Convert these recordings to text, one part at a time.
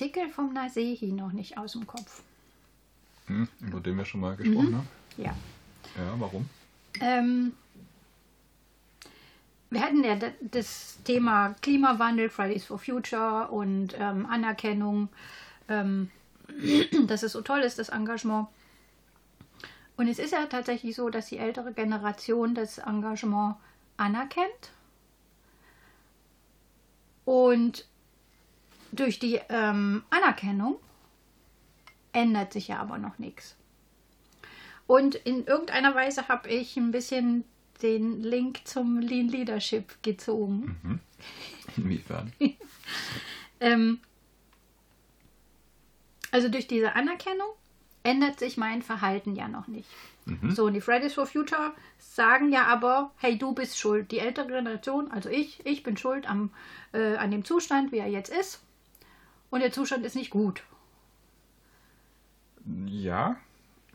Artikel vom Nasehi noch nicht aus dem Kopf. Hm, über den wir schon mal gesprochen haben. Ja. Ja, warum? Ähm, wir hatten ja da- das Thema Klimawandel, Fridays for Future und ähm, Anerkennung, ähm, dass es so toll ist, das Engagement. Und es ist ja tatsächlich so, dass die ältere Generation das Engagement anerkennt. Und durch die ähm, Anerkennung ändert sich ja aber noch nichts. Und in irgendeiner Weise habe ich ein bisschen den Link zum Lean Leadership gezogen. Inwiefern? Ähm, also durch diese Anerkennung ändert sich mein Verhalten ja noch nicht. So, und die Fridays for Future sagen ja aber, hey, du bist schuld. Die ältere Generation, also ich, ich bin schuld am, äh, an dem Zustand, wie er jetzt ist. Und der Zustand ist nicht gut. Ja,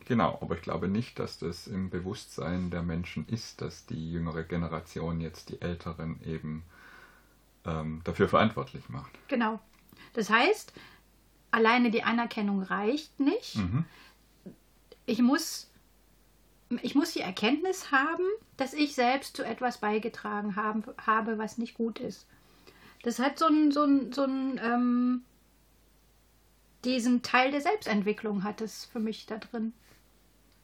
genau. Aber ich glaube nicht, dass das im Bewusstsein der Menschen ist, dass die jüngere Generation jetzt die Älteren eben ähm, dafür verantwortlich macht. Genau. Das heißt, alleine die Anerkennung reicht nicht. Ich muss, ich muss die Erkenntnis haben, dass ich selbst zu etwas beigetragen haben, habe, was nicht gut ist. Das hat so einen, so einen, so einen ähm, diesen Teil der Selbstentwicklung hat es für mich da drin.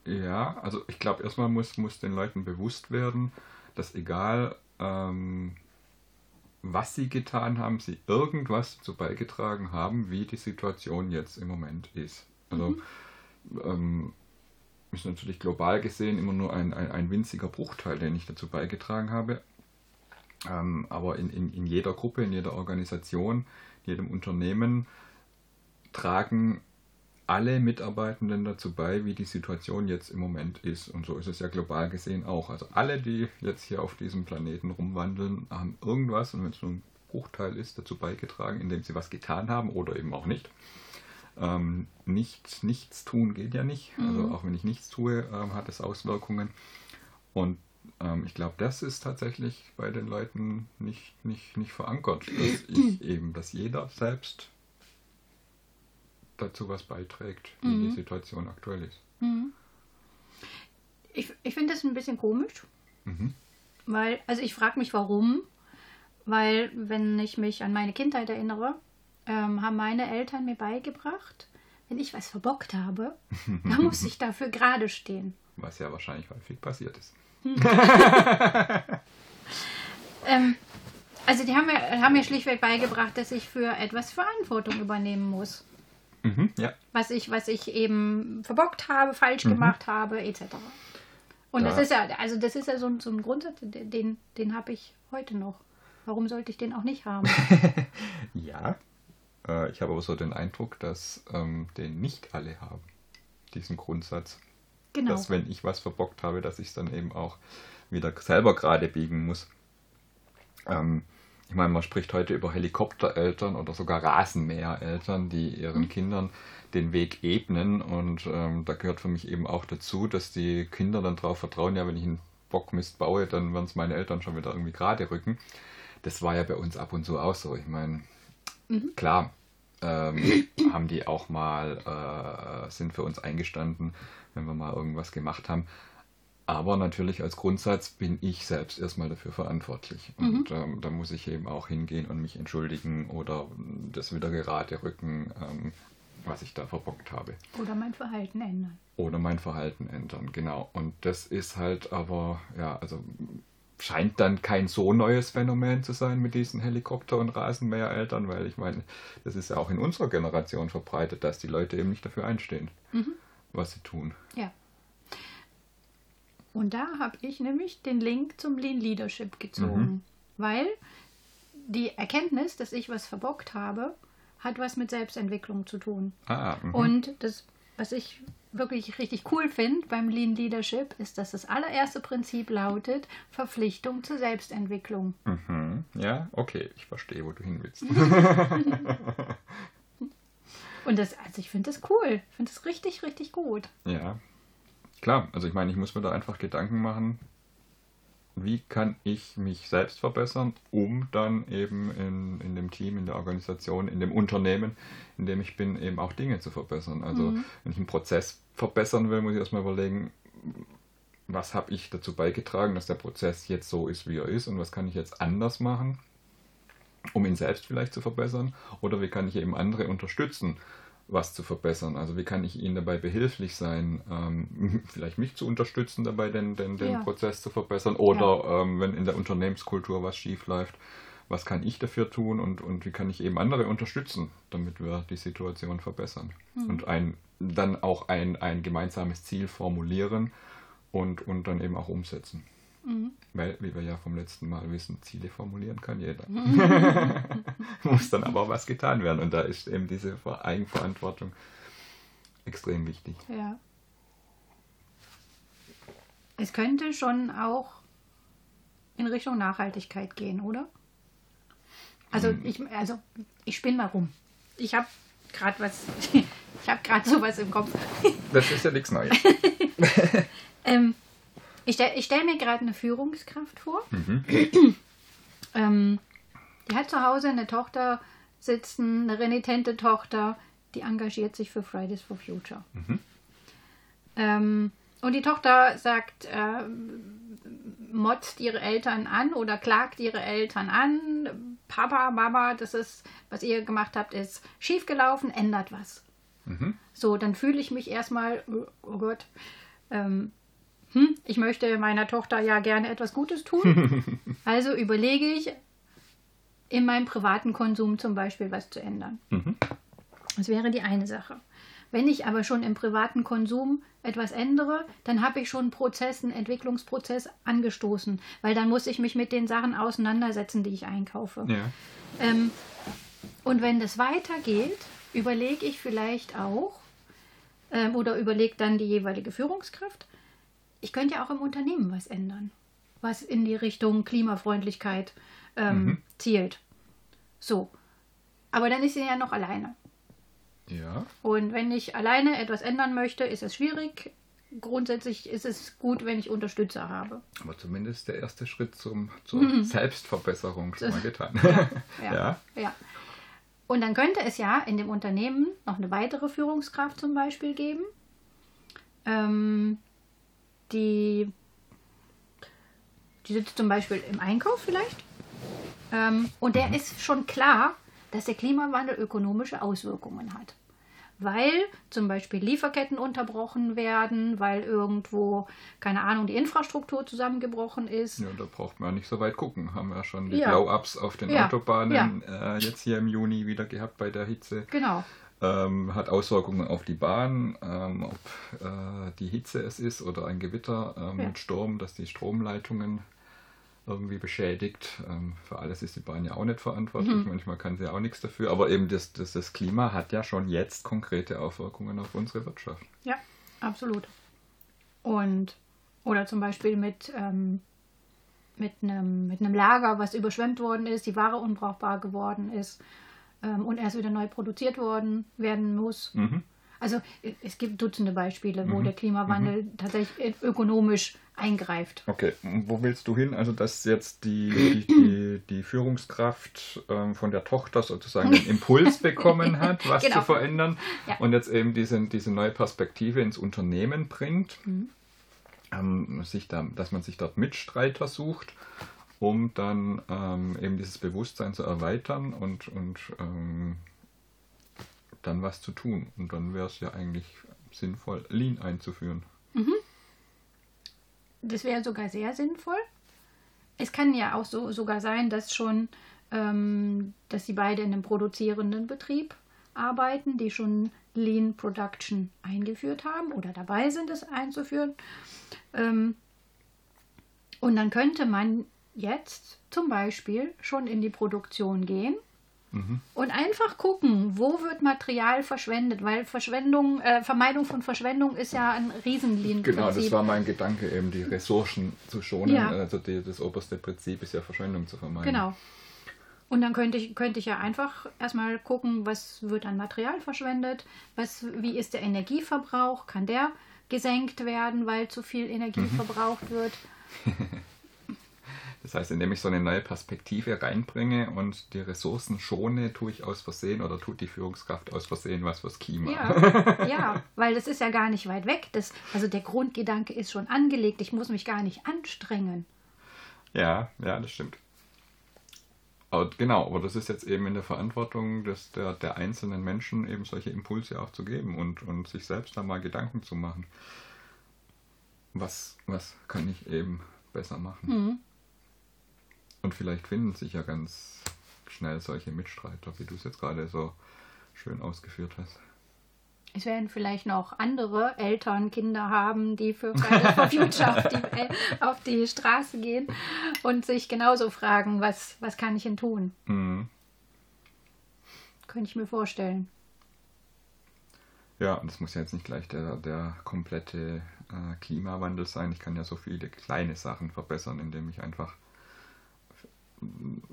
Ja, also ich glaube, erstmal muss, muss den Leuten bewusst werden, dass egal ähm, was sie getan haben, sie irgendwas dazu beigetragen haben, wie die Situation jetzt im Moment ist. Also ähm, ist natürlich global gesehen immer nur ein, ein, ein winziger Bruchteil, den ich dazu beigetragen habe. Ähm, aber in, in, in jeder Gruppe, in jeder Organisation, jedem Unternehmen tragen alle Mitarbeitenden dazu bei, wie die Situation jetzt im Moment ist. Und so ist es ja global gesehen auch. Also alle, die jetzt hier auf diesem Planeten rumwandeln, haben irgendwas, und wenn es nur ein Bruchteil ist, dazu beigetragen, indem sie was getan haben oder eben auch nicht. Ähm, nicht, nichts tun geht ja nicht. Also auch wenn ich nichts tue, ähm, hat es Auswirkungen. Und ähm, ich glaube, das ist tatsächlich bei den Leuten nicht, nicht, nicht verankert, dass ich eben, dass jeder selbst dazu was beiträgt, wie die Situation aktuell ist. Ich, ich finde das ein bisschen komisch, Mhm. weil, also ich frage mich warum, weil wenn ich mich an meine Kindheit erinnere, ähm, haben meine Eltern mir beigebracht, wenn ich was verbockt habe, dann muss ich dafür gerade stehen. Was ja wahrscheinlich häufig passiert ist. Ähm, also die haben mir, haben mir schlichtweg beigebracht, dass ich für etwas Verantwortung übernehmen muss. Mhm, ja. Was ich, was ich eben verbockt habe, falsch gemacht habe, etc. Und das Da- ist ja, also das ist ja so, ein- so ein Grundsatz, den, den habe ich heute noch. Warum sollte ich den auch nicht haben? Ja. Äh, ich habe aber so den Eindruck, dass ähm, den nicht alle haben. Diesen Grundsatz. Genau. Dass wenn ich was verbockt habe, dass ich es dann eben auch wieder selber gerade biegen muss. Ähm, ich meine, man spricht heute über Helikoptereltern oder sogar Rasenmähereltern, die ihren Kindern den Weg ebnen. Und ähm, da gehört für mich eben auch dazu, dass die Kinder dann darauf vertrauen, ja, wenn ich einen Bockmist baue, dann werden es meine Eltern schon wieder irgendwie gerade rücken. Das war ja bei uns ab und zu auch so. Ich meine, klar, ähm, haben die auch mal, äh, sind für uns eingestanden, wenn wir mal irgendwas gemacht haben. Aber natürlich als Grundsatz bin ich selbst erstmal dafür verantwortlich. Und ähm, da muss ich eben auch hingehen und mich entschuldigen oder das wieder gerade rücken, ähm, was ich da verbockt habe. Oder mein Verhalten ändern. Oder mein Verhalten ändern, genau. Und das ist halt aber, ja, also scheint dann kein so neues Phänomen zu sein mit diesen Helikopter- und Rasenmähereltern, weil ich meine, das ist ja auch in unserer Generation verbreitet, dass die Leute eben nicht dafür einstehen, was sie tun. Ja. Und da habe ich nämlich den Link zum Lean Leadership gezogen. Weil die Erkenntnis, dass ich was verbockt habe, hat was mit Selbstentwicklung zu tun. Ah, mhm. Und das, was ich wirklich richtig cool finde beim Lean Leadership, ist, dass das allererste Prinzip lautet Verpflichtung zur Selbstentwicklung. Mhm. Ja, okay, ich verstehe, wo du hin willst. Und das, also ich finde das cool. Ich finde das richtig, richtig gut. ja, klar, also ich meine, ich muss mir da einfach Gedanken machen, wie kann ich mich selbst verbessern, um dann eben in, in dem Team, in der Organisation, in dem Unternehmen, in dem ich bin, eben auch Dinge zu verbessern. Also mhm. wenn ich einen Prozess verbessern will, muss ich erstmal überlegen, was habe ich dazu beigetragen, dass der Prozess jetzt so ist, wie er ist und was kann ich jetzt anders machen, um ihn selbst vielleicht zu verbessern oder wie kann ich eben andere unterstützen, was zu verbessern. Also wie kann ich ihnen dabei behilflich sein, ähm, vielleicht mich zu unterstützen dabei, den, den, den ja. Prozess zu verbessern oder ja. ähm, wenn in der Unternehmenskultur was schief läuft, was kann ich dafür tun und, und wie kann ich eben andere unterstützen, damit wir die Situation verbessern. Mhm. Und ein, dann auch ein, ein gemeinsames Ziel formulieren und, und dann eben auch umsetzen. Mhm. Weil, wie wir ja vom letzten Mal wissen, Ziele formulieren kann jeder. Mhm. Muss dann aber auch was getan werden. Und da ist eben diese Eigenverantwortung extrem wichtig. Ja. Es könnte schon auch in Richtung Nachhaltigkeit gehen, oder? Also mhm. ich, also ich spinne mal rum. Ich habe gerade was, ich habe gerade sowas im Kopf. Das ist ja nichts Neues. ähm, ich stelle stell mir gerade eine Führungskraft vor. Mhm. ähm, die hat zu Hause eine Tochter sitzen, eine renitente Tochter, die engagiert sich für Fridays for Future. Mhm. Ähm, und die Tochter sagt, äh, motzt ihre Eltern an oder klagt ihre Eltern an. Papa, Mama, das ist, was ihr gemacht habt, ist schiefgelaufen, ändert was. Mhm. So, dann fühle ich mich erstmal, oh Gott, ähm, hm, ich möchte meiner Tochter ja gerne etwas Gutes tun. also überlege ich, in meinem privaten Konsum zum Beispiel was zu ändern. Mhm. Das wäre die eine Sache. Wenn ich aber schon im privaten Konsum etwas ändere, dann habe ich schon einen Prozess, einen Entwicklungsprozess angestoßen, weil dann muss ich mich mit den Sachen auseinandersetzen, die ich einkaufe. Ja. Ähm, und wenn das weitergeht, überlege ich vielleicht auch, ähm, oder überlegt dann die jeweilige Führungskraft, ich könnte ja auch im Unternehmen was ändern, was in die Richtung Klimafreundlichkeit ähm, mhm. zielt. So. Aber dann ist sie ja noch alleine. Ja. Und wenn ich alleine etwas ändern möchte, ist es schwierig. Grundsätzlich ist es gut, wenn ich Unterstützer habe. Aber zumindest der erste Schritt zum, zur mhm. Selbstverbesserung schon mal getan. Ja, ja, ja. Und dann könnte es ja in dem Unternehmen noch eine weitere Führungskraft zum Beispiel geben, ähm, die, die sitzt zum Beispiel im Einkauf vielleicht. Ähm, und der ist schon klar, dass der Klimawandel ökonomische Auswirkungen hat. Weil zum Beispiel Lieferketten unterbrochen werden, weil irgendwo, keine Ahnung, die Infrastruktur zusammengebrochen ist. Ja, da braucht man nicht so weit gucken. Haben wir ja schon die ja. Blow-Ups auf den ja. Autobahnen ja. Äh, jetzt hier im Juni wieder gehabt bei der Hitze. Genau ähm, hat Auswirkungen auf die Bahn, ähm, ob äh, die Hitze es ist oder ein Gewitter ähm, ja. mit Sturm, dass die Stromleitungen irgendwie beschädigt. Ähm, für alles ist die Bahn ja auch nicht verantwortlich, mhm. manchmal kann sie auch nichts dafür, aber eben das, das, das Klima hat ja schon jetzt konkrete Auswirkungen auf unsere Wirtschaft. Ja, absolut. Und oder zum Beispiel mit, ähm, mit, einem, mit einem Lager, was überschwemmt worden ist, die Ware unbrauchbar geworden ist ähm, und erst wieder neu produziert worden werden muss. Mhm. Also es gibt Dutzende Beispiele, wo mhm. der Klimawandel mhm. tatsächlich ökonomisch eingreift. Okay, wo willst du hin? Also dass jetzt die, die, die, die Führungskraft ähm, von der Tochter sozusagen den Impuls bekommen hat, was genau. zu verändern ja. und jetzt eben diese, diese neue Perspektive ins Unternehmen bringt. Mhm. Ähm, sich da, dass man sich dort Mitstreiter sucht um dann ähm, eben dieses Bewusstsein zu erweitern und, und ähm, dann was zu tun. Und dann wäre es ja eigentlich sinnvoll, Lean einzuführen. Mhm. Das wäre sogar sehr sinnvoll. Es kann ja auch so sogar sein, dass schon, ähm, dass sie beide in einem produzierenden Betrieb arbeiten, die schon Lean Production eingeführt haben oder dabei sind, es einzuführen. Ähm, und dann könnte man jetzt zum Beispiel schon in die Produktion gehen mhm. und einfach gucken, wo wird Material verschwendet, weil Verschwendung, äh, Vermeidung von Verschwendung ist ja ein Riesenlin. Genau, das war mein Gedanke, eben die Ressourcen zu schonen. Ja. Also die, das oberste Prinzip ist ja Verschwendung zu vermeiden. Genau. Und dann könnte ich, könnte ich ja einfach erstmal gucken, was wird an Material verschwendet, was, wie ist der Energieverbrauch, kann der gesenkt werden, weil zu viel Energie mhm. verbraucht wird. Das heißt, indem ich so eine neue Perspektive reinbringe und die Ressourcen schone, tue ich aus Versehen oder tut die Führungskraft aus Versehen was fürs Klima. Ja, ja weil das ist ja gar nicht weit weg. Das, also der Grundgedanke ist schon angelegt. Ich muss mich gar nicht anstrengen. Ja, ja, das stimmt. Aber genau, aber das ist jetzt eben in der Verantwortung des, der, der einzelnen Menschen, eben solche Impulse auch zu geben und, und sich selbst da mal Gedanken zu machen. Was, was kann ich eben besser machen? Mhm. Und vielleicht finden sich ja ganz schnell solche Mitstreiter, wie du es jetzt gerade so schön ausgeführt hast. Es werden vielleicht noch andere Eltern Kinder haben, die für Fridays for Future auf die, auf die Straße gehen und sich genauso fragen, was, was kann ich denn tun? Mhm. Könnte ich mir vorstellen. Ja, und das muss ja jetzt nicht gleich der, der komplette äh, Klimawandel sein. Ich kann ja so viele kleine Sachen verbessern, indem ich einfach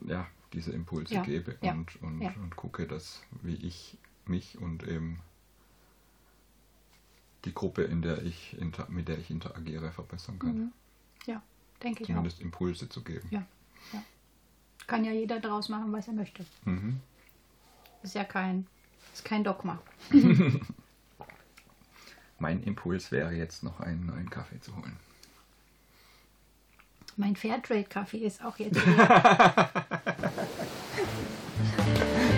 ja, diese Impulse ja, gebe ja, und, und, ja. und gucke, dass wie ich mich und eben die Gruppe, in der ich mit der ich interagiere, verbessern kann. Mhm. Ja, denke ich Zumindest Impulse zu geben. Ja, ja. Kann ja jeder daraus machen, was er möchte. Mhm. Ist ja kein, ist kein Dogma. mein Impuls wäre jetzt noch einen neuen Kaffee zu holen. Mein Fairtrade-Kaffee ist auch jetzt.